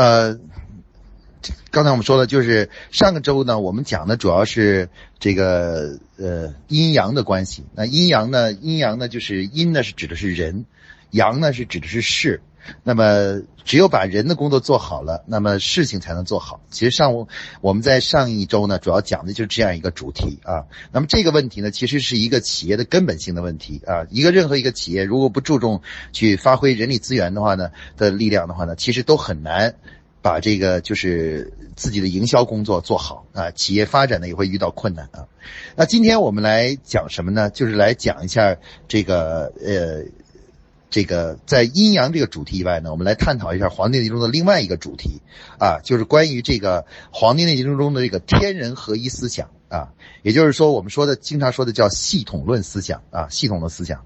呃，刚才我们说的就是上个周呢，我们讲的主要是这个呃阴阳的关系。那阴阳呢，阴阳呢就是阴呢是指的是人，阳呢是指的是事。那么只有把人的工作做好了，那么事情才能做好。其实上午我们在上一周呢，主要讲的就是这样一个主题啊。那么这个问题呢，其实是一个企业的根本性的问题啊。一个任何一个企业如果不注重去发挥人力资源的话呢，的力量的话呢，其实都很难把这个就是自己的营销工作做好啊。企业发展呢也会遇到困难啊。那今天我们来讲什么呢？就是来讲一下这个呃。这个在阴阳这个主题以外呢，我们来探讨一下《黄帝内经》中的另外一个主题，啊，就是关于这个《黄帝内经》中的这个天人合一思想啊，也就是说我们说的经常说的叫系统论思想啊，系统的思想。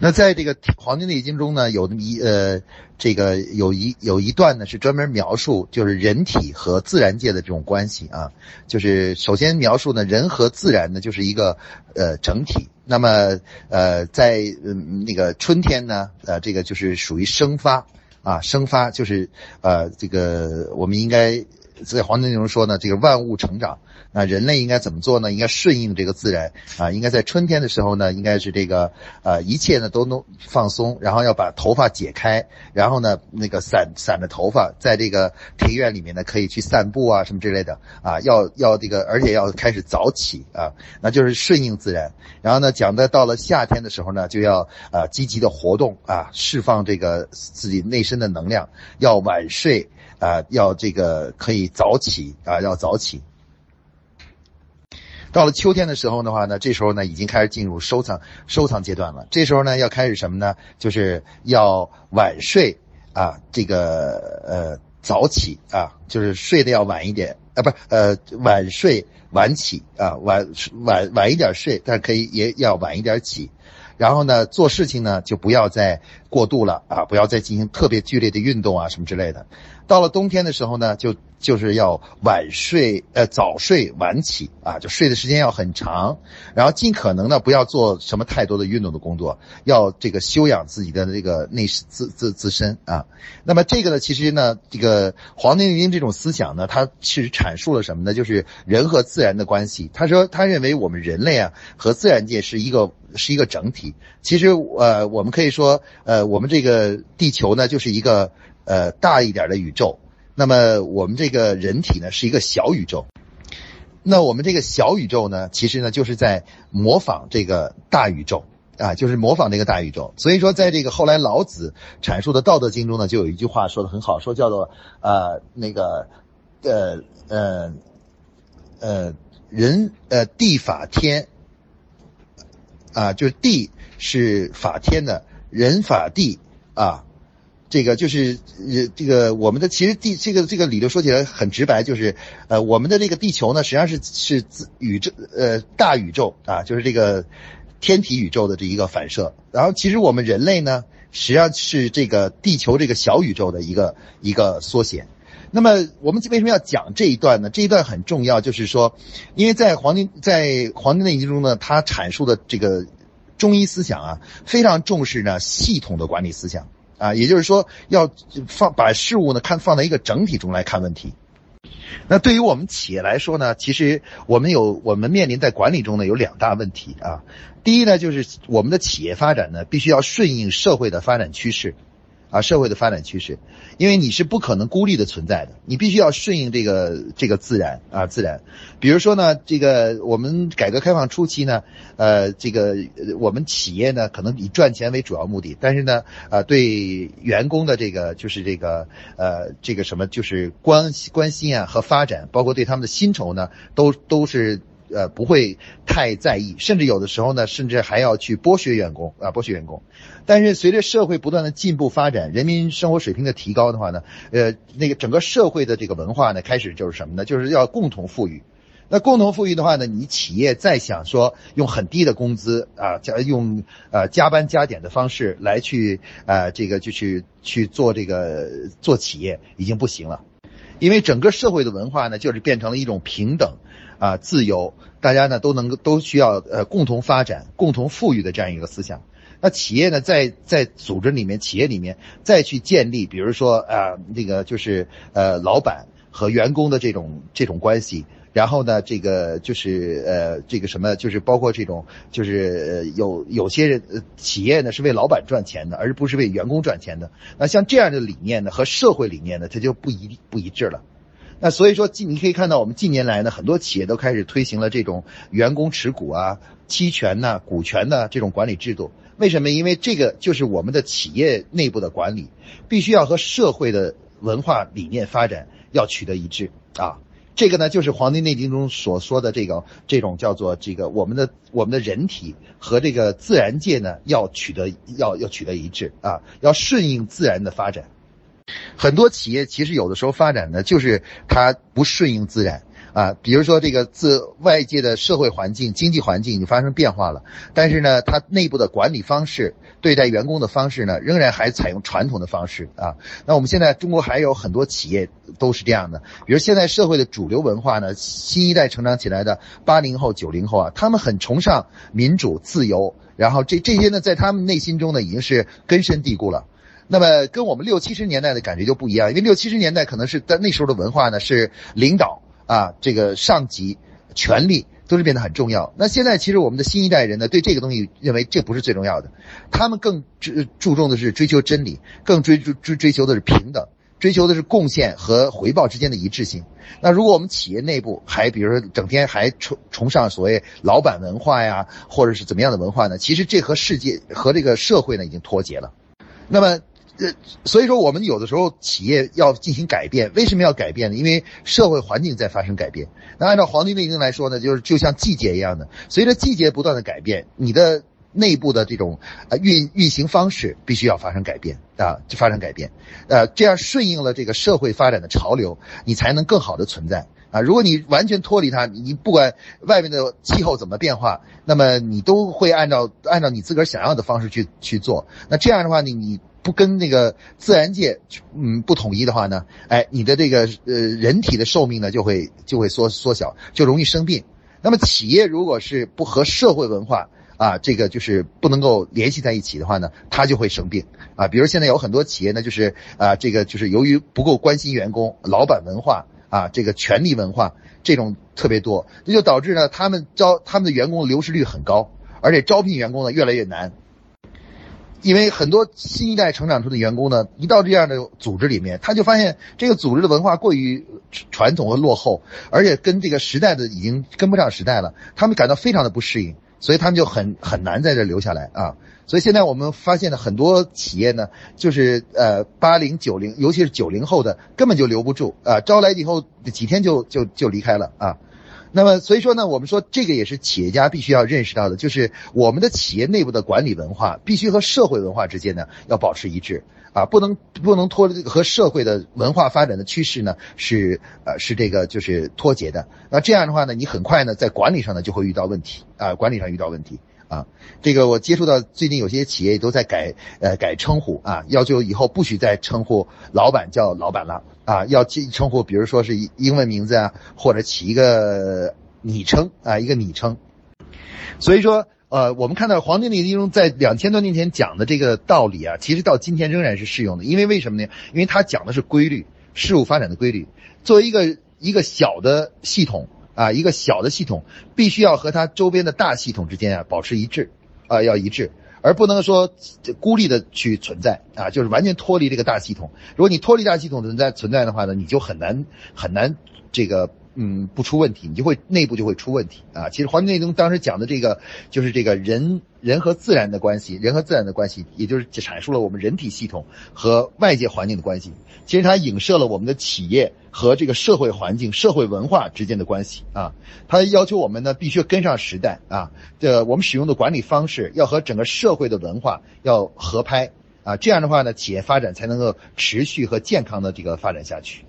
那在这个《黄帝内经》中呢，有那么一呃，这个有一有一段呢是专门描述就是人体和自然界的这种关系啊，就是首先描述呢人和自然呢就是一个呃整体。那么呃在嗯那个春天呢，呃这个就是属于生发啊，生发就是呃这个我们应该在《黄帝内经》中说呢，这个万物成长。那人类应该怎么做呢？应该顺应这个自然啊，应该在春天的时候呢，应该是这个呃一切呢都能放松，然后要把头发解开，然后呢那个散散的头发在这个庭院里面呢可以去散步啊什么之类的啊，要要这个而且要开始早起啊，那就是顺应自然。然后呢讲的到了夏天的时候呢，就要啊积极的活动啊，释放这个自己内身的能量，要晚睡啊，要这个可以早起啊，要早起。到了秋天的时候的话呢，这时候呢已经开始进入收藏收藏阶段了。这时候呢要开始什么呢？就是要晚睡啊，这个呃早起啊，就是睡得要晚一点啊，不呃晚睡晚起啊，晚晚晚一点睡，但是可以也要晚一点起。然后呢，做事情呢就不要再过度了啊，不要再进行特别剧烈的运动啊什么之类的。到了冬天的时候呢，就就是要晚睡，呃，早睡晚起啊，就睡的时间要很长，然后尽可能呢不要做什么太多的运动的工作，要这个修养自己的这个内自自自身啊。那么这个呢，其实呢，这个《黄帝内经》这种思想呢，它其实阐述了什么呢？就是人和自然的关系。他说，他认为我们人类啊和自然界是一个是一个整体。其实，呃，我们可以说，呃，我们这个地球呢就是一个。呃，大一点的宇宙，那么我们这个人体呢是一个小宇宙，那我们这个小宇宙呢，其实呢就是在模仿这个大宇宙啊，就是模仿这个大宇宙。所以说，在这个后来老子阐述的《道德经》中呢，就有一句话说的很好，说叫做呃那个呃呃呃人呃地法天啊，就是地是法天的，人法地啊。这个就是呃，这个我们的其实地这个这个理论说起来很直白，就是呃，我们的这个地球呢，实际上是是自宇宙呃大宇宙啊，就是这个天体宇宙的这一个反射。然后其实我们人类呢，实际上是这个地球这个小宇宙的一个一个缩写。那么我们为什么要讲这一段呢？这一段很重要，就是说，因为在黄帝在《黄帝内经》中呢，他阐述的这个中医思想啊，非常重视呢系统的管理思想。啊，也就是说，要放把事物呢看放在一个整体中来看问题。那对于我们企业来说呢，其实我们有我们面临在管理中呢有两大问题啊。第一呢，就是我们的企业发展呢必须要顺应社会的发展趋势。啊，社会的发展趋势，因为你是不可能孤立的存在的，你必须要顺应这个这个自然啊，自然。比如说呢，这个我们改革开放初期呢，呃，这个我们企业呢可能以赚钱为主要目的，但是呢，呃，对员工的这个就是这个呃这个什么就是关关心啊和发展，包括对他们的薪酬呢，都都是。呃，不会太在意，甚至有的时候呢，甚至还要去剥削员工啊，剥削员工。但是随着社会不断的进步发展，人民生活水平的提高的话呢，呃，那个整个社会的这个文化呢，开始就是什么呢？就是要共同富裕。那共同富裕的话呢，你企业再想说用很低的工资啊，加用呃加班加点的方式来去啊，这个就去去做这个做企业已经不行了，因为整个社会的文化呢，就是变成了一种平等。啊，自由，大家呢都能够都需要呃共同发展、共同富裕的这样一个思想，那企业呢，在在组织里面、企业里面再去建立，比如说啊，那个就是呃，老板和员工的这种这种关系。然后呢，这个就是呃，这个什么，就是包括这种，就是呃有有些人呃企业呢是为老板赚钱的，而不是为员工赚钱的。那像这样的理念呢，和社会理念呢，它就不一不一致了。那所以说，近你可以看到，我们近年来呢，很多企业都开始推行了这种员工持股啊、期权呐、股权的这种管理制度。为什么？因为这个就是我们的企业内部的管理，必须要和社会的文化理念发展要取得一致啊。这个呢，就是《黄帝内经》中所说的这个这种叫做这个我们的我们的人体和这个自然界呢，要取得要要取得一致啊，要顺应自然的发展。很多企业其实有的时候发展呢，就是它不顺应自然。啊，比如说这个自外界的社会环境、经济环境已经发生变化了，但是呢，它内部的管理方式、对待员工的方式呢，仍然还采用传统的方式啊。那我们现在中国还有很多企业都是这样的，比如现在社会的主流文化呢，新一代成长起来的八零后、九零后啊，他们很崇尚民主、自由，然后这这些呢，在他们内心中呢，已经是根深蒂固了。那么跟我们六七十年代的感觉就不一样，因为六七十年代可能是在那时候的文化呢，是领导。啊，这个上级权力都是变得很重要。那现在其实我们的新一代人呢，对这个东西认为这不是最重要的，他们更注注重的是追求真理，更追追追追求的是平等，追求的是贡献和回报之间的一致性。那如果我们企业内部还比如说整天还崇崇尚所谓老板文化呀，或者是怎么样的文化呢？其实这和世界和这个社会呢已经脱节了。那么。呃，所以说我们有的时候企业要进行改变，为什么要改变呢？因为社会环境在发生改变。那按照《黄帝内经》来说呢，就是就像季节一样的，随着季节不断的改变，你的内部的这种呃运运行方式必须要发生改变啊，就发生改变，呃，这样顺应了这个社会发展的潮流，你才能更好的存在啊。如果你完全脱离它，你不管外面的气候怎么变化，那么你都会按照按照你自个儿想要的方式去去做。那这样的话，你你。不跟那个自然界，嗯，不统一的话呢，哎，你的这个呃人体的寿命呢就会就会缩缩小，就容易生病。那么企业如果是不和社会文化啊，这个就是不能够联系在一起的话呢，它就会生病啊。比如现在有很多企业呢，就是啊，这个就是由于不够关心员工，老板文化啊，这个权力文化这种特别多，这就导致呢，他们招他们的员工流失率很高，而且招聘员工呢越来越难。因为很多新一代成长出的员工呢，一到这样的组织里面，他就发现这个组织的文化过于传统和落后，而且跟这个时代的已经跟不上时代了，他们感到非常的不适应，所以他们就很很难在这留下来啊。所以现在我们发现的很多企业呢，就是呃八零九零，尤其是九零后的根本就留不住啊，招来以后几天就就就离开了啊。那么，所以说呢，我们说这个也是企业家必须要认识到的，就是我们的企业内部的管理文化必须和社会文化之间呢要保持一致啊，不能不能脱和社会的文化发展的趋势呢是呃是这个就是脱节的。那这样的话呢，你很快呢在管理上呢就会遇到问题啊，管理上遇到问题。啊，这个我接触到最近有些企业都在改，呃，改称呼啊，要求以后不许再称呼老板叫老板了啊，要称呼，比如说是英文名字啊，或者起一个昵称啊，一个昵称。所以说，呃，我们看到《黄帝内经》中在两千多年前讲的这个道理啊，其实到今天仍然是适用的。因为为什么呢？因为它讲的是规律，事物发展的规律。作为一个一个小的系统。啊，一个小的系统必须要和它周边的大系统之间啊保持一致，啊要一致，而不能说孤立的去存在啊，就是完全脱离这个大系统。如果你脱离大系统存在存在的话呢，你就很难很难这个。嗯，不出问题，你就会内部就会出问题啊。其实《黄帝内经》当时讲的这个，就是这个人人和自然的关系，人和自然的关系，也就是阐述了我们人体系统和外界环境的关系。其实它影射了我们的企业和这个社会环境、社会文化之间的关系啊。它要求我们呢，必须跟上时代啊。这我们使用的管理方式要和整个社会的文化要合拍啊。这样的话呢，企业发展才能够持续和健康的这个发展下去。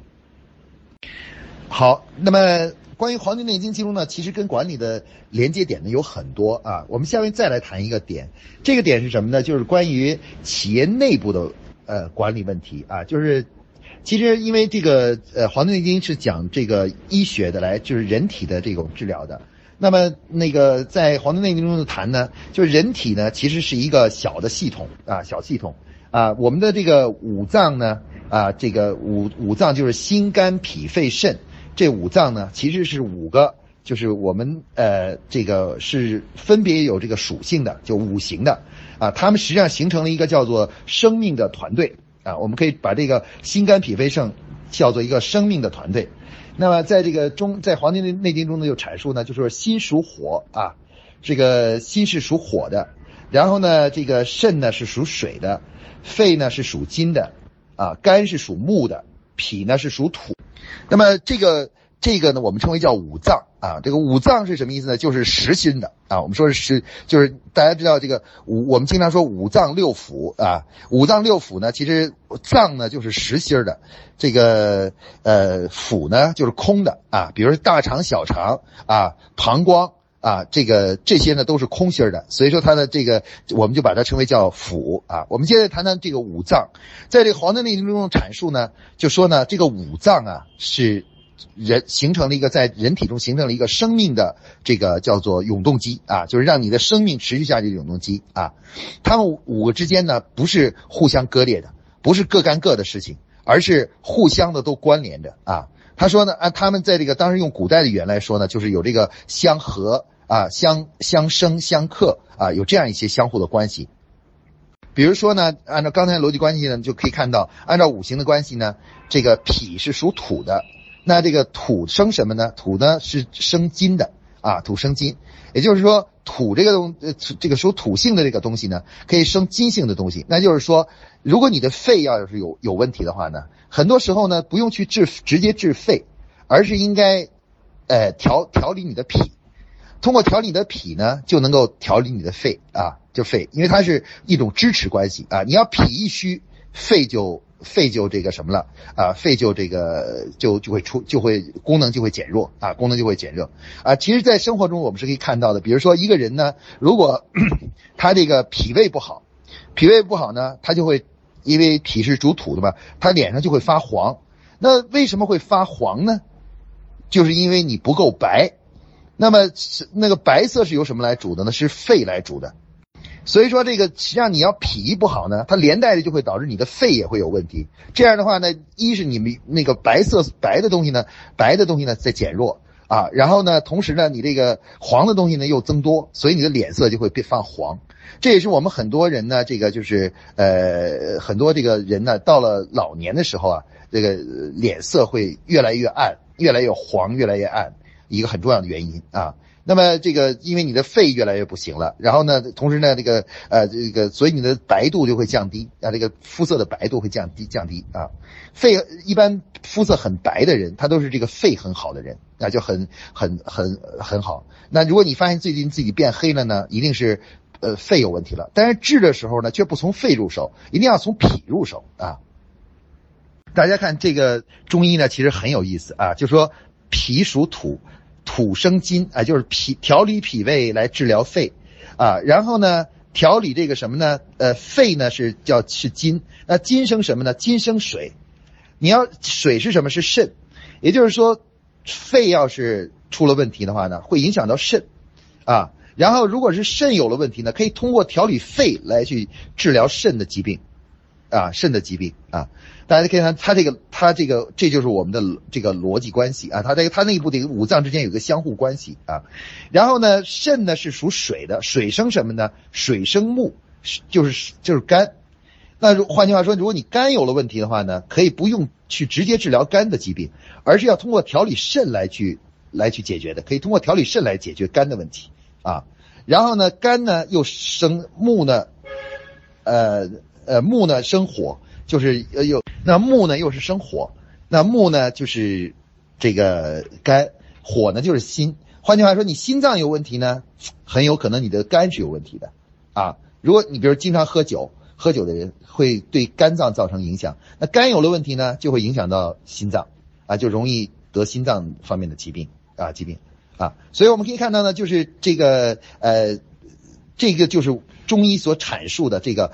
好，那么关于《黄帝内经》其中呢，其实跟管理的连接点呢有很多啊。我们下面再来谈一个点，这个点是什么呢？就是关于企业内部的呃管理问题啊。就是其实因为这个呃《黄帝内经》是讲这个医学的来，就是人体的这种治疗的。那么那个在《黄帝内经》中的谈呢，就是人体呢其实是一个小的系统啊，小系统啊，我们的这个五脏呢啊，这个五五脏就是心肝脾肺肾这五脏呢，其实是五个，就是我们呃这个是分别有这个属性的，就五行的啊，它们实际上形成了一个叫做生命的团队啊，我们可以把这个心肝脾肺肾叫做一个生命的团队。那么在这个中，在《黄帝内经》中呢，就阐述呢，就是说心属火啊，这个心是属火的，然后呢，这个肾呢是属水的，肺呢是属金的，啊，肝是属木的，脾呢是属土。那么这个。这个呢，我们称为叫五脏啊。这个五脏是什么意思呢？就是实心的啊。我们说是实，就是大家知道这个五，我们经常说五脏六腑啊。五脏六腑呢，其实脏呢就是实心的，这个呃腑呢就是空的啊。比如大肠、小肠啊、膀胱啊，这个这些呢都是空心的。所以说它的这个，我们就把它称为叫腑啊。我们接着谈谈这个五脏，在这个《黄帝内经》中的阐述呢，就说呢这个五脏啊是。人形成了一个在人体中形成了一个生命的这个叫做永动机啊，就是让你的生命持续下去的永动机啊。他们五个之间呢不是互相割裂的，不是各干各的事情，而是互相的都关联着啊。他说呢，按他们在这个当时用古代的语言来说呢，就是有这个相合啊、相相生、相克啊，有这样一些相互的关系。比如说呢，按照刚才逻辑关系呢，就可以看到，按照五行的关系呢，这个脾是属土的。那这个土生什么呢？土呢是生金的啊，土生金，也就是说土这个东呃这个属土性的这个东西呢，可以生金性的东西。那就是说，如果你的肺要是有有问题的话呢，很多时候呢不用去治直接治肺，而是应该，呃调调理你的脾，通过调理你的脾呢，就能够调理你的肺啊，就肺，因为它是一种支持关系啊。你要脾一虚，肺就。肺就这个什么了啊？肺就这个就就会出就会功能就会减弱啊，功能就会减弱啊。其实，在生活中我们是可以看到的，比如说一个人呢，如果他这个脾胃不好，脾胃不好呢，他就会因为脾是主土的嘛，他脸上就会发黄。那为什么会发黄呢？就是因为你不够白。那么那个白色是由什么来煮的呢？是肺来煮的。所以说这个实际上你要脾不好呢，它连带的就会导致你的肺也会有问题。这样的话呢，一是你们那个白色白的东西呢，白的东西呢在减弱啊，然后呢，同时呢，你这个黄的东西呢又增多，所以你的脸色就会变泛黄。这也是我们很多人呢，这个就是呃很多这个人呢，到了老年的时候啊，这个脸色会越来越暗，越来越黄，越来越暗，一个很重要的原因啊。那么这个，因为你的肺越来越不行了，然后呢，同时呢，这个呃，这个，所以你的白度就会降低啊，这个肤色的白度会降低降低啊。肺一般肤色很白的人，他都是这个肺很好的人，那就很很很很好。那如果你发现最近自己变黑了呢，一定是呃肺有问题了。但是治的时候呢，却不从肺入手，一定要从脾入手啊。大家看这个中医呢，其实很有意思啊，就说脾属土。土生金啊，就是脾调理脾胃来治疗肺，啊，然后呢调理这个什么呢？呃，肺呢是叫是金，那金生什么呢？金生水，你要水是什么？是肾，也就是说，肺要是出了问题的话呢，会影响到肾，啊，然后如果是肾有了问题呢，可以通过调理肺来去治疗肾的疾病。啊，肾的疾病啊，大家可以看它这个，它这个，这就是我们的这个逻辑关系啊。它这个，它内部的五脏之间有个相互关系啊。然后呢，肾呢是属水的，水生什么呢？水生木，就是就是肝。那换句话说，如果你肝有了问题的话呢，可以不用去直接治疗肝的疾病，而是要通过调理肾来去来去解决的。可以通过调理肾来解决肝的问题啊。然后呢，肝呢又生木呢，呃。呃，木呢生火，就是呃有那木呢又是生火，那木呢就是这个肝，火呢就是心。换句话说，你心脏有问题呢，很有可能你的肝是有问题的啊。如果你比如经常喝酒，喝酒的人会对肝脏造成影响，那肝有了问题呢，就会影响到心脏啊，就容易得心脏方面的疾病啊疾病啊。所以我们可以看到呢，就是这个呃，这个就是中医所阐述的这个。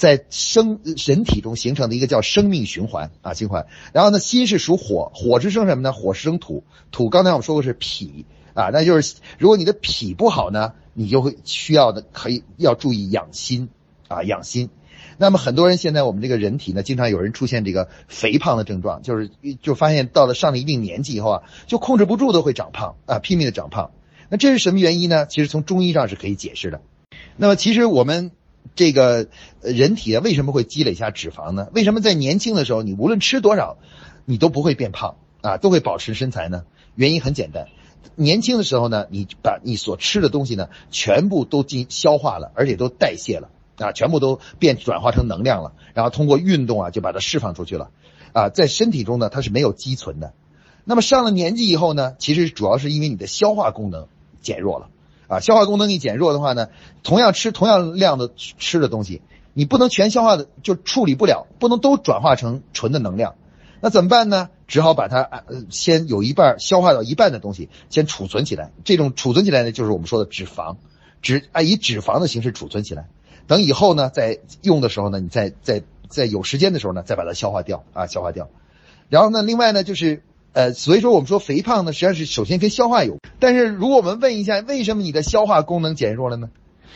在生人体中形成的一个叫生命循环啊循环，然后呢，心是属火，火是生什么呢？火是生土，土刚才我们说过是脾啊，那就是如果你的脾不好呢，你就会需要的可以要注意养心啊，养心。那么很多人现在我们这个人体呢，经常有人出现这个肥胖的症状，就是就发现到了上了一定年纪以后啊，就控制不住的会长胖啊，拼命的长胖。那这是什么原因呢？其实从中医上是可以解释的。那么其实我们这个人体啊，为什么会积累下脂肪呢？为什么在年轻的时候你无论吃多少，你都不会变胖啊，都会保持身材呢？原因很简单，年轻的时候呢，你把你所吃的东西呢，全部都进消化了，而且都代谢了。啊，全部都变转化成能量了，然后通过运动啊，就把它释放出去了，啊，在身体中呢，它是没有积存的。那么上了年纪以后呢，其实主要是因为你的消化功能减弱了，啊，消化功能一减弱的话呢，同样吃同样量的吃的东西，你不能全消化的，就处理不了，不能都转化成纯的能量，那怎么办呢？只好把它呃先有一半消化到一半的东西先储存起来，这种储存起来呢，就是我们说的脂肪，脂啊以脂肪的形式储存起来。等以后呢，在用的时候呢，你再再再有时间的时候呢，再把它消化掉啊，消化掉。然后呢，另外呢，就是呃，所以说我们说肥胖呢，实际上是首先跟消化有。但是如果我们问一下，为什么你的消化功能减弱了呢？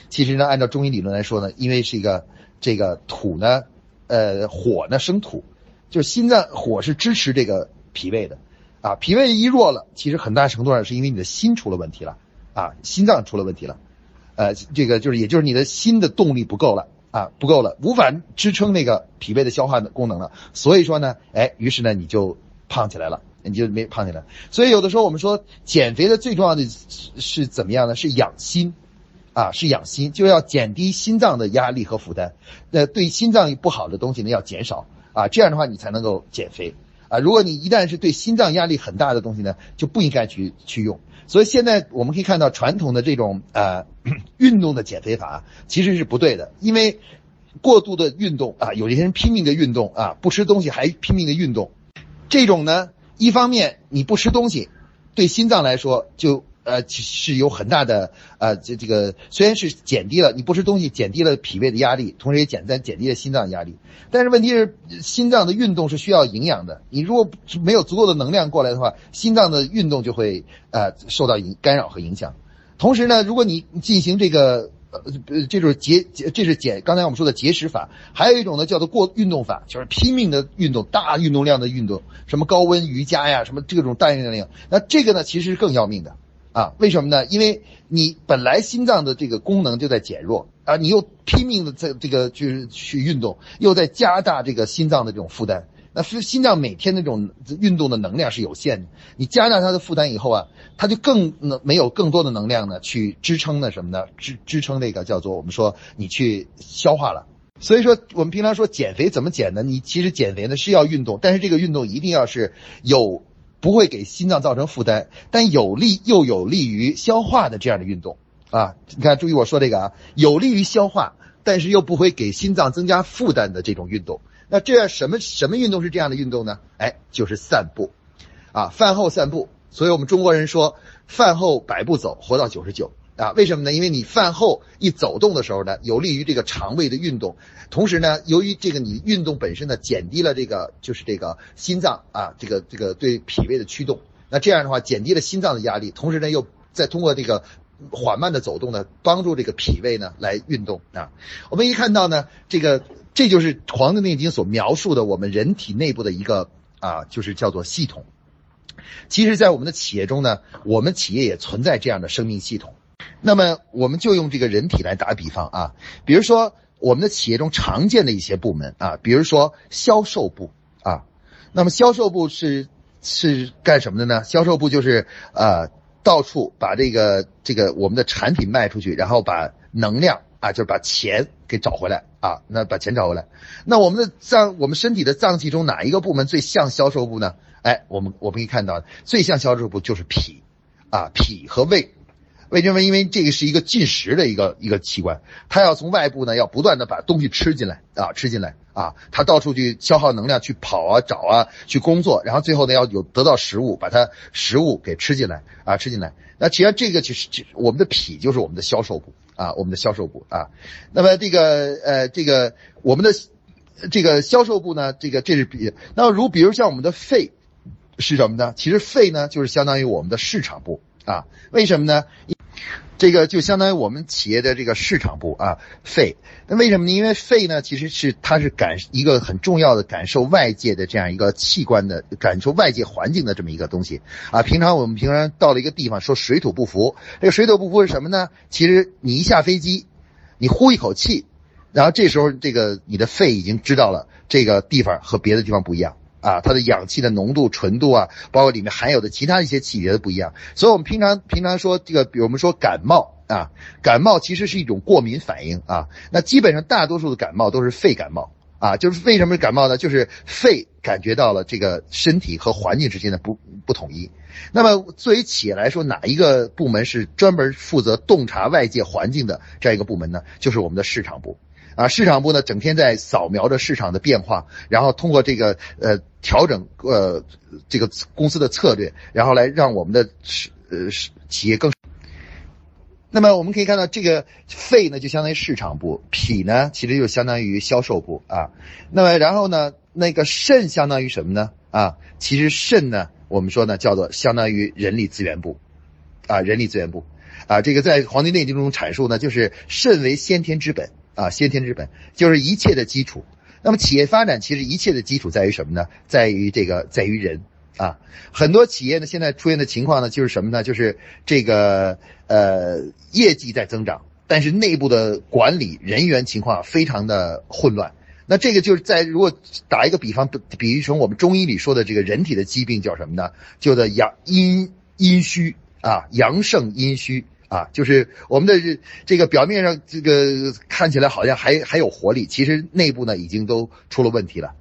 其实呢，按照中医理论来说呢，因为是一个这个土呢，呃，火呢生土，就是心脏火是支持这个脾胃的，啊，脾胃一弱了，其实很大程度上是因为你的心出了问题了，啊，心脏出了问题了。呃，这个就是，也就是你的心的动力不够了啊，不够了，无法支撑那个脾胃的消化的功能了。所以说呢，哎，于是呢，你就胖起来了，你就没胖起来。所以有的时候我们说减肥的最重要的是怎么样呢？是养心，啊，是养心，就要减低心脏的压力和负担。那对心脏不好的东西呢，要减少啊，这样的话你才能够减肥啊。如果你一旦是对心脏压力很大的东西呢，就不应该去去用。所以现在我们可以看到，传统的这种呃 运动的减肥法其实是不对的，因为过度的运动啊，有些人拼命的运动啊，不吃东西还拼命的运动，这种呢，一方面你不吃东西，对心脏来说就。呃，是有很大的呃，这这个虽然是减低了你不吃东西，减低了脾胃的压力，同时也减在减低了心脏压力。但是问题是，心脏的运动是需要营养的，你如果没有足够的能量过来的话，心脏的运动就会呃受到影干扰和影响。同时呢，如果你进行这个。呃，这就是节节，这是减。刚才我们说的节食法，还有一种呢，叫做过运动法，就是拼命的运动，大运动量的运动，什么高温瑜伽呀，什么这种大运动量。那这个呢，其实是更要命的。啊，为什么呢？因为你本来心脏的这个功能就在减弱啊，你又拼命的在这个就是去运动，又在加大这个心脏的这种负担。那心脏每天那种运动的能量是有限的，你加大它的负担以后啊，它就更能没有更多的能量呢去支撑那什么呢？支支撑那个叫做我们说你去消化了。所以说我们平常说减肥怎么减呢？你其实减肥呢是要运动，但是这个运动一定要是有。不会给心脏造成负担，但有利又有利于消化的这样的运动啊！你看，注意我说这个啊，有利于消化，但是又不会给心脏增加负担的这种运动。那这样什么什么运动是这样的运动呢？哎，就是散步，啊，饭后散步。所以我们中国人说，饭后百步走，活到九十九。啊，为什么呢？因为你饭后一走动的时候呢，有利于这个肠胃的运动，同时呢，由于这个你运动本身呢，减低了这个就是这个心脏啊，这个这个对脾胃的驱动，那这样的话减低了心脏的压力，同时呢，又再通过这个缓慢的走动呢，帮助这个脾胃呢来运动啊。我们一看到呢，这个这就是《黄帝内经》所描述的我们人体内部的一个啊，就是叫做系统。其实，在我们的企业中呢，我们企业也存在这样的生命系统。那么我们就用这个人体来打比方啊，比如说我们的企业中常见的一些部门啊，比如说销售部啊，那么销售部是是干什么的呢？销售部就是呃到处把这个这个我们的产品卖出去，然后把能量啊，就是把钱给找回来啊，那把钱找回来。那我们的脏，我们身体的脏器中哪一个部门最像销售部呢？哎，我们我们可以看到最像销售部就是脾啊，脾和胃。为什么？因为这个是一个进食的一个一个器官，它要从外部呢，要不断的把东西吃进来啊，吃进来啊，它到处去消耗能量，去跑啊，找啊，去工作，然后最后呢，要有得到食物，把它食物给吃进来啊，吃进来。那其实这个就是我们的脾，就是我们的销售部啊，我们的销售部啊。那么这个呃，这个我们的这个销售部呢，这个这是比那如比如像我们的肺是什么呢？其实肺呢，就是相当于我们的市场部。啊。为什么呢？这个就相当于我们企业的这个市场部啊，肺。那为什么呢？因为肺呢，其实是它是感一个很重要的感受外界的这样一个器官的，感受外界环境的这么一个东西啊。平常我们平常到了一个地方，说水土不服，这个水土不服是什么呢？其实你一下飞机，你呼一口气，然后这时候这个你的肺已经知道了这个地方和别的地方不一样。啊，它的氧气的浓度、纯度啊，包括里面含有的其他一些气体都不一样。所以，我们平常平常说这个，比如我们说感冒啊，感冒其实是一种过敏反应啊。那基本上大多数的感冒都是肺感冒啊，就是为什么感冒呢？就是肺感觉到了这个身体和环境之间的不不统一。那么，作为企业来说，哪一个部门是专门负责洞察外界环境的这样一个部门呢？就是我们的市场部。啊，市场部呢整天在扫描着市场的变化，然后通过这个呃调整呃这个公司的策略，然后来让我们的呃企业更。那么我们可以看到，这个肺呢就相当于市场部，脾呢其实就相当于销售部啊。那么然后呢，那个肾相当于什么呢？啊，其实肾呢我们说呢叫做相当于人力资源部，啊人力资源部，啊这个在《黄帝内经》中阐述呢，就是肾为先天之本。啊，先天之本就是一切的基础。那么企业发展其实一切的基础在于什么呢？在于这个，在于人啊。很多企业呢现在出现的情况呢就是什么呢？就是这个呃业绩在增长，但是内部的管理人员情况非常的混乱。那这个就是在如果打一个比方，比喻成我们中医里说的这个人体的疾病叫什么呢？叫做阳阴阴虚啊，阳盛阴虚。啊，就是我们的这个表面上这个看起来好像还还有活力，其实内部呢已经都出了问题了。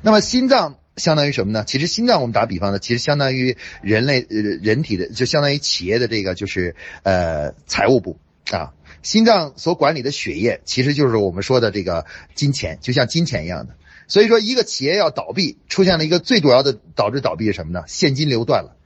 那么心脏相当于什么呢？其实心脏我们打比方呢，其实相当于人类呃人体的，就相当于企业的这个就是呃财务部啊。心脏所管理的血液，其实就是我们说的这个金钱，就像金钱一样的。所以说，一个企业要倒闭，出现了一个最主要的导致倒闭是什么呢？现金流断了。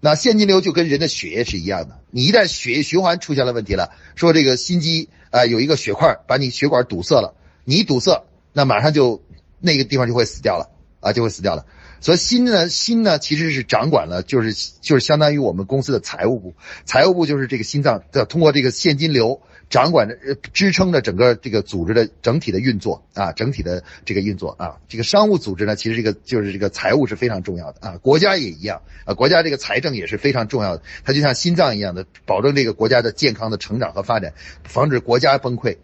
那现金流就跟人的血液是一样的，你一旦血液循环出现了问题了，说这个心肌啊有一个血块把你血管堵塞了，你一堵塞，那马上就那个地方就会死掉了啊，就会死掉了。所以心呢，心呢其实是掌管了，就是就是相当于我们公司的财务部，财务部就是这个心脏的，通过这个现金流。掌管着、支撑着整个这个组织的整体的运作啊，整体的这个运作啊，这个商务组织呢，其实这个就是这个财务是非常重要的啊，国家也一样啊，国家这个财政也是非常重要的，它就像心脏一样的，保证这个国家的健康的成长和发展，防止国家崩溃。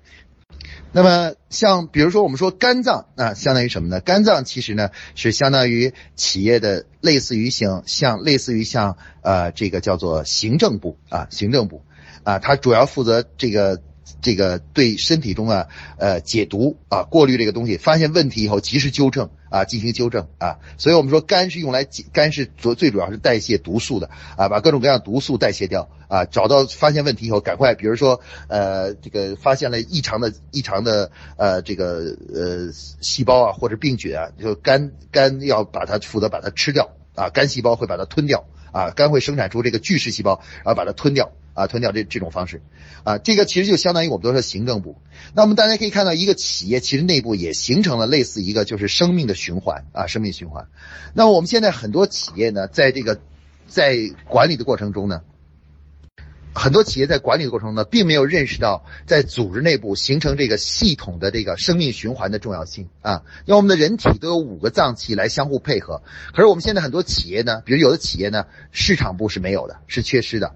那么像比如说我们说肝脏啊，相当于什么呢？肝脏其实呢是相当于企业的类似于像像类似于像呃这个叫做行政部啊，行政部。啊，它主要负责这个这个对身体中啊呃解毒啊过滤这个东西，发现问题以后及时纠正啊进行纠正啊，所以我们说肝是用来肝是主最主要是代谢毒素的啊，把各种各样毒素代谢掉啊，找到发现问题以后赶快，比如说呃这个发现了异常的异常的呃这个呃细胞啊或者病菌啊，就肝肝要把它负责把它吃掉啊，肝细胞会把它吞掉啊，肝会生产出这个巨噬细胞，然后把它吞掉。啊，吞掉这这种方式，啊，这个其实就相当于我们都说行政部。那我们大家可以看到，一个企业其实内部也形成了类似一个就是生命的循环啊，生命循环。那么我们现在很多企业呢，在这个在管理的过程中呢，很多企业在管理的过程中呢，并没有认识到在组织内部形成这个系统的这个生命循环的重要性啊。因为我们的人体都有五个脏器来相互配合，可是我们现在很多企业呢，比如有的企业呢，市场部是没有的，是缺失的。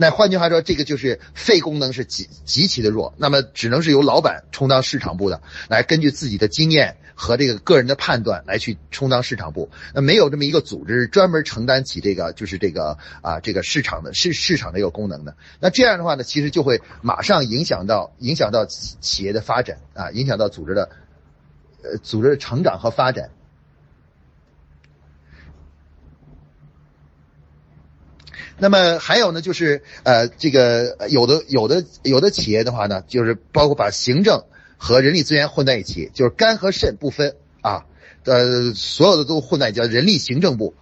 那换句话说，这个就是肺功能是极极其的弱，那么只能是由老板充当市场部的，来根据自己的经验和这个个人的判断来去充当市场部。那没有这么一个组织专门承担起这个，就是这个啊这个市场的市市场的一个功能的。那这样的话呢，其实就会马上影响到影响到企业的发展啊，影响到组织的呃组织的成长和发展。那么还有呢，就是呃，这个有的有的有的企业的话呢，就是包括把行政和人力资源混在一起，就是肝和肾不分啊，呃，所有的都混在一起叫人力行政部。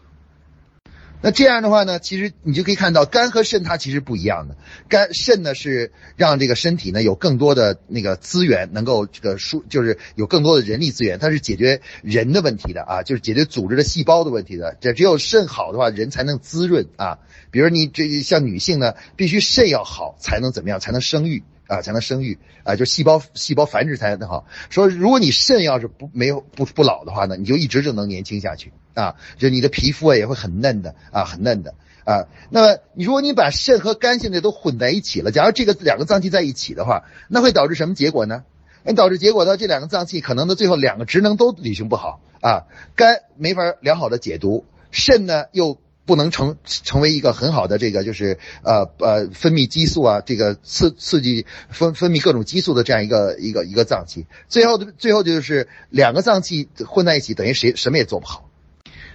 那这样的话呢，其实你就可以看到肝和肾它其实不一样的。肝肾呢是让这个身体呢有更多的那个资源，能够这个输就是有更多的人力资源，它是解决人的问题的啊，就是解决组织的细胞的问题的。这只有肾好的话，人才能滋润啊。比如你这像女性呢，必须肾要好才能怎么样，才能生育啊，才能生育啊，就细胞细胞繁殖才能好。说如果你肾要是不没有不不老的话呢，你就一直就能年轻下去。啊，就你的皮肤啊也会很嫩的啊，很嫩的啊。那么如果你把肾和肝现在都混在一起了，假如这个两个脏器在一起的话，那会导致什么结果呢？那导致结果呢，这两个脏器可能呢最后两个职能都履行不好啊。肝没法良好的解毒，肾呢又不能成成为一个很好的这个就是呃呃分泌激素啊，这个刺刺激分分泌各种激素的这样一个一个一个脏器。最后最后就是两个脏器混在一起，等于谁什么也做不好。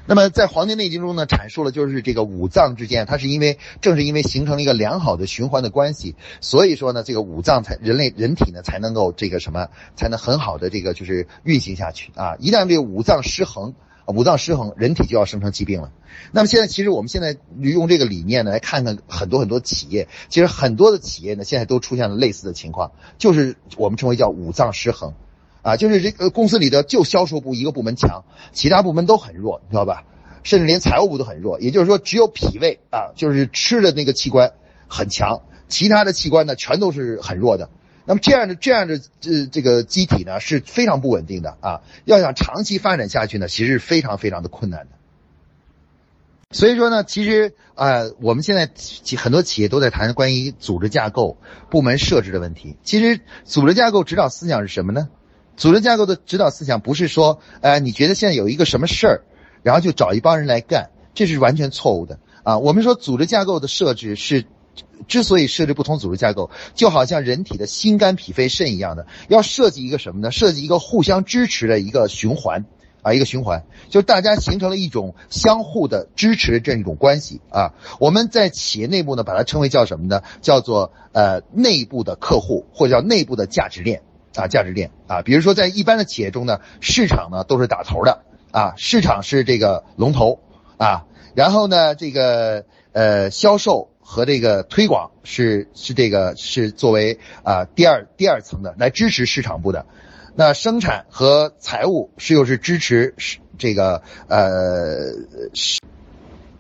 那么在《黄帝内经》中呢，阐述了就是这个五脏之间，它是因为正是因为形成了一个良好的循环的关系，所以说呢，这个五脏才人类人体呢才能够这个什么，才能很好的这个就是运行下去啊。一旦这个五脏失衡，五脏失衡，人体就要生成疾病了。那么现在其实我们现在用这个理念呢，来看看很多很多企业，其实很多的企业呢，现在都出现了类似的情况，就是我们称为叫五脏失衡。啊，就是这个公司里的就销售部一个部门强，其他部门都很弱，你知道吧？甚至连财务部都很弱。也就是说，只有脾胃啊，就是吃的那个器官很强，其他的器官呢全都是很弱的。那么这样的这样的这这个机体呢是非常不稳定的啊，要想长期发展下去呢，其实是非常非常的困难的。所以说呢，其实啊，我们现在很多企业都在谈关于组织架构、部门设置的问题。其实组织架构指导思想是什么呢？组织架构的指导思想不是说，呃，你觉得现在有一个什么事儿，然后就找一帮人来干，这是完全错误的啊。我们说组织架构的设置是，之所以设置不同组织架构，就好像人体的心肝脾肺肾一样的，要设计一个什么呢？设计一个互相支持的一个循环啊，一个循环，就是大家形成了一种相互的支持的这样一种关系啊。我们在企业内部呢，把它称为叫什么呢？叫做呃内部的客户，或者叫内部的价值链。啊，价值链啊，比如说在一般的企业中呢，市场呢都是打头的啊，市场是这个龙头啊，然后呢，这个呃销售和这个推广是是这个是作为啊第二第二层的来支持市场部的，那生产和财务是又是支持这个呃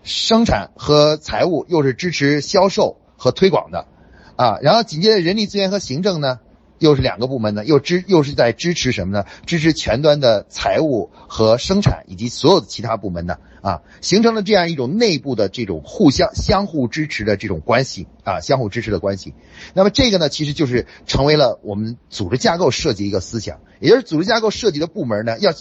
生产和财务又是支持销售和推广的啊，然后紧接着人力资源和行政呢。又是两个部门呢，又支又是在支持什么呢？支持前端的财务和生产以及所有的其他部门呢啊，形成了这样一种内部的这种互相相互支持的这种关系啊，相互支持的关系。那么这个呢，其实就是成为了我们组织架构设计一个思想，也就是组织架构设计的部门呢，要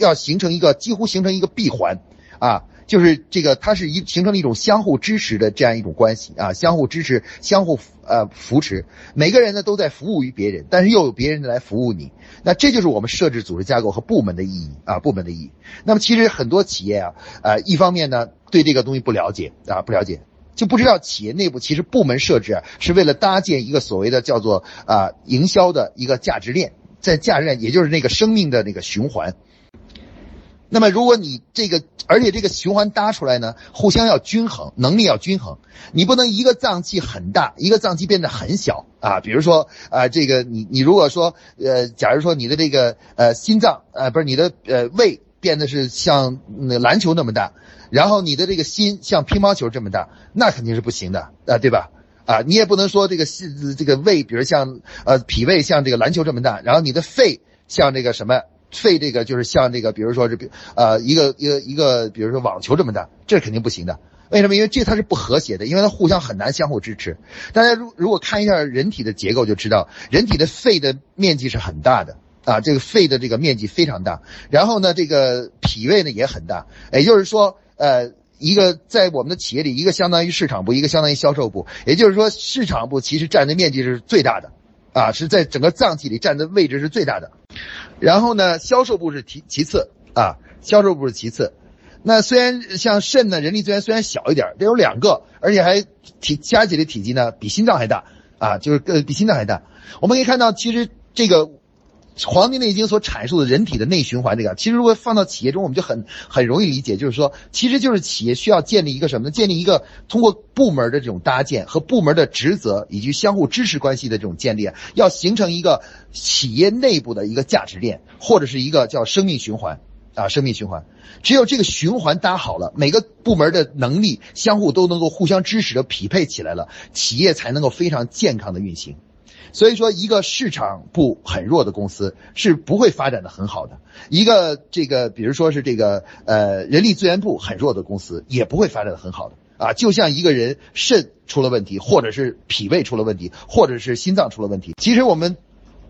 要形成一个几乎形成一个闭环啊。就是这个，它是一形成了一种相互支持的这样一种关系啊，相互支持，相互呃扶持，每个人呢都在服务于别人，但是又有别人来服务你，那这就是我们设置组织架构和部门的意义啊，部门的意义。那么其实很多企业啊，呃，一方面呢对这个东西不了解啊，不了解，就不知道企业内部其实部门设置啊是为了搭建一个所谓的叫做啊营销的一个价值链，在价值链也就是那个生命的那个循环。那么，如果你这个，而且这个循环搭出来呢，互相要均衡，能力要均衡，你不能一个脏器很大，一个脏器变得很小啊。比如说啊，这个你你如果说呃，假如说你的这个呃心脏呃不是你的呃胃变得是像那篮球那么大，然后你的这个心像乒乓球这么大，那肯定是不行的啊，对吧？啊，你也不能说这个心这个胃，比如像呃脾胃像这个篮球这么大，然后你的肺像这个什么？肺这个就是像这个，比如说是比呃一个一个一个，比如说网球这么大，这肯定不行的。为什么？因为这它是不和谐的，因为它互相很难相互支持。大家如如果看一下人体的结构，就知道人体的肺的面积是很大的啊，这个肺的这个面积非常大。然后呢，这个脾胃呢也很大，也就是说，呃，一个在我们的企业里，一个相当于市场部，一个相当于销售部。也就是说，市场部其实占的面积是最大的，啊，是在整个脏器里占的位置是最大的。然后呢，销售部是其其次啊，销售部是其次。那虽然像肾呢，人力资源虽然小一点，得有两个，而且还体加起来体积呢比心脏还大啊，就是呃比心脏还大。我们可以看到，其实这个《黄帝内经》所阐述的人体的内循环这个，其实如果放到企业中，我们就很很容易理解，就是说，其实就是企业需要建立一个什么呢？建立一个通过部门的这种搭建和部门的职责以及相互支持关系的这种建立，要形成一个企业内部的一个价值链，或者是一个叫生命循环啊，生命循环。只有这个循环搭好了，每个部门的能力相互都能够互相支持的匹配起来了，企业才能够非常健康的运行。所以说，一个市场部很弱的公司是不会发展的很好的。一个这个，比如说是这个呃人力资源部很弱的公司，也不会发展的很好的啊。就像一个人肾出了问题，或者是脾胃出了问题，或者是心脏出了问题。其实我们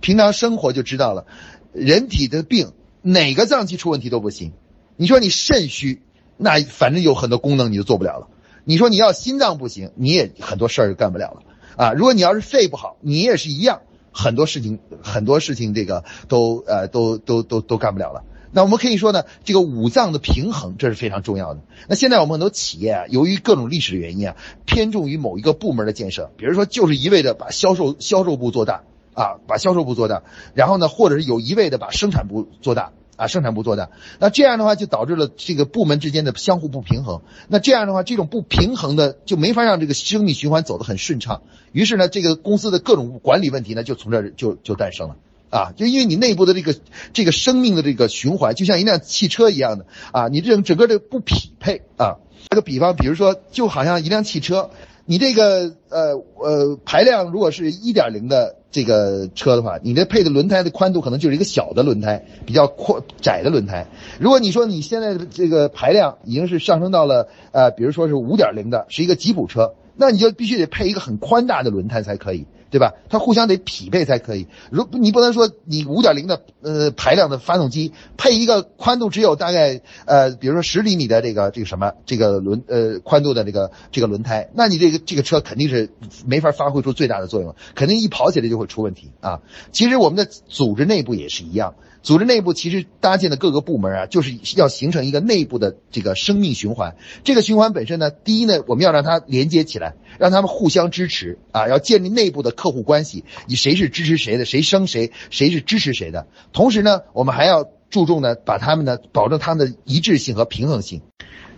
平常生活就知道了，人体的病哪个脏器出问题都不行。你说你肾虚，那反正有很多功能你就做不了了。你说你要心脏不行，你也很多事儿就干不了了。啊，如果你要是肺不好，你也是一样，很多事情很多事情这个都呃都都都都干不了了。那我们可以说呢，这个五脏的平衡这是非常重要的。那现在我们很多企业啊，由于各种历史的原因啊，偏重于某一个部门的建设，比如说就是一味的把销售销售部做大啊，把销售部做大，然后呢，或者是有一味的把生产部做大。啊，生产部做的，那这样的话就导致了这个部门之间的相互不平衡。那这样的话，这种不平衡的就没法让这个生命循环走得很顺畅。于是呢，这个公司的各种管理问题呢，就从这儿就就诞生了。啊，就因为你内部的这个这个生命的这个循环，就像一辆汽车一样的啊，你这整个的不匹配啊。打个比方，比如说，就好像一辆汽车。你这个呃呃排量如果是一点零的这个车的话，你这配的轮胎的宽度可能就是一个小的轮胎，比较阔窄的轮胎。如果你说你现在的这个排量已经是上升到了呃，比如说是五点零的，是一个吉普车，那你就必须得配一个很宽大的轮胎才可以。对吧？它互相得匹配才可以。如你不能说你五点零的呃排量的发动机配一个宽度只有大概呃，比如说十厘米的这个这个什么这个轮呃宽度的这个这个轮胎，那你这个这个车肯定是没法发挥出最大的作用，肯定一跑起来就会出问题啊。其实我们的组织内部也是一样。组织内部其实搭建的各个部门啊，就是要形成一个内部的这个生命循环。这个循环本身呢，第一呢，我们要让它连接起来，让他们互相支持啊，要建立内部的客户关系，你谁是支持谁的，谁生谁，谁是支持谁的。同时呢，我们还要注重呢，把他们呢，保证他们的一致性和平衡性。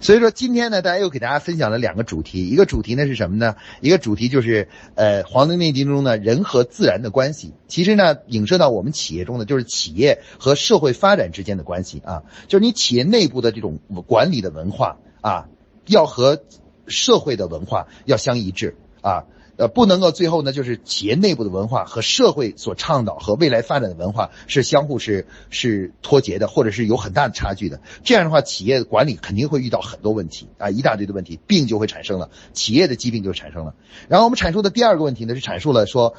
所以说今天呢，大家又给大家分享了两个主题，一个主题呢是什么呢？一个主题就是呃《黄帝内经》中呢人和自然的关系，其实呢影射到我们企业中的就是企业和社会发展之间的关系啊，就是你企业内部的这种管理的文化啊，要和社会的文化要相一致啊。呃，不能够最后呢，就是企业内部的文化和社会所倡导和未来发展的文化是相互是是脱节的，或者是有很大的差距的。这样的话，企业管理肯定会遇到很多问题啊，一大堆的问题，病就会产生了，企业的疾病就产生了。然后我们阐述的第二个问题呢，是阐述了说，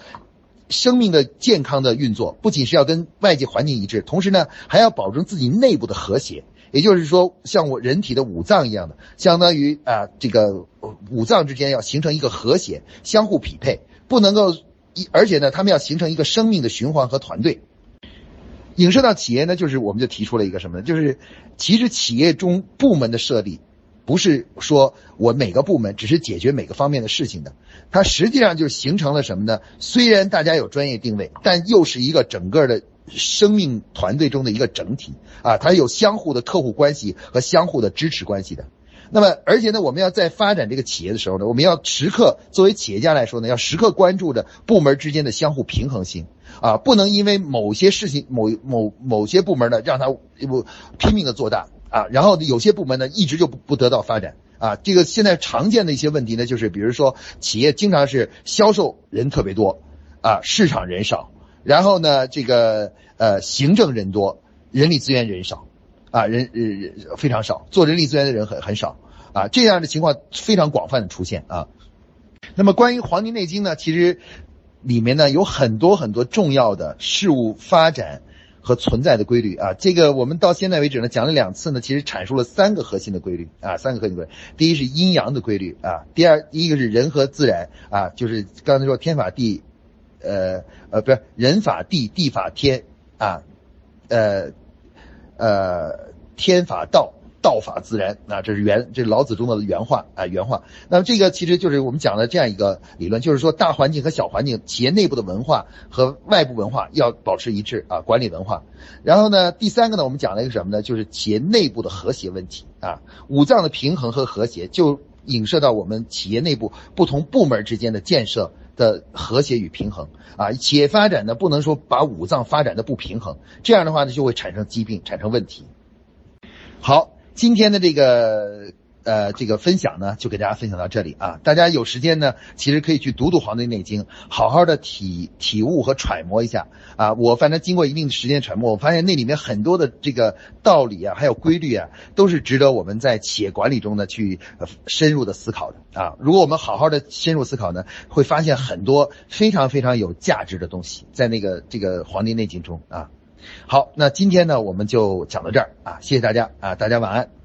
生命的健康的运作不仅是要跟外界环境一致，同时呢，还要保证自己内部的和谐。也就是说，像我人体的五脏一样的，相当于啊，这个五脏之间要形成一个和谐，相互匹配，不能够一，而且呢，他们要形成一个生命的循环和团队。影射到企业呢，就是我们就提出了一个什么呢？就是其实企业中部门的设立，不是说我每个部门只是解决每个方面的事情的，它实际上就是形成了什么呢？虽然大家有专业定位，但又是一个整个的。生命团队中的一个整体啊，它有相互的客户关系和相互的支持关系的。那么，而且呢，我们要在发展这个企业的时候呢，我们要时刻作为企业家来说呢，要时刻关注着部门之间的相互平衡性啊，不能因为某些事情、某某某些部门呢，让它不拼命的做大啊，然后有些部门呢，一直就不不得到发展啊。这个现在常见的一些问题呢，就是比如说企业经常是销售人特别多啊，市场人少。然后呢，这个呃，行政人多，人力资源人少，啊，人人非常少，做人力资源的人很很少，啊，这样的情况非常广泛的出现啊。那么关于《黄帝内经》呢，其实里面呢有很多很多重要的事物发展和存在的规律啊。这个我们到现在为止呢讲了两次呢，其实阐述了三个核心的规律啊，三个核心规律。第一是阴阳的规律啊，第二第一个是人和自然啊，就是刚才说天法地。呃呃，不是人法地，地法天啊，呃呃天法道，道法自然啊，这是原这是老子中的原话啊原话。那么这个其实就是我们讲的这样一个理论，就是说大环境和小环境，企业内部的文化和外部文化要保持一致啊，管理文化。然后呢，第三个呢，我们讲了一个什么呢？就是企业内部的和谐问题啊，五脏的平衡和和谐就影射到我们企业内部不同部门之间的建设的和谐与平衡啊。企业发展呢，不能说把五脏发展的不平衡，这样的话呢，就会产生疾病，产生问题。好，今天的这个呃这个分享呢，就给大家分享到这里啊。大家有时间呢，其实可以去读读《黄帝内经》，好好的体体悟和揣摩一下啊。我反正经过一定的时间揣摩，我发现那里面很多的这个道理啊，还有规律啊，都是值得我们在企业管理中呢去深入的思考的啊。如果我们好好的深入思考呢，会发现很多非常非常有价值的东西在那个这个《黄帝内经》中啊。好，那今天呢，我们就讲到这儿啊，谢谢大家啊，大家晚安。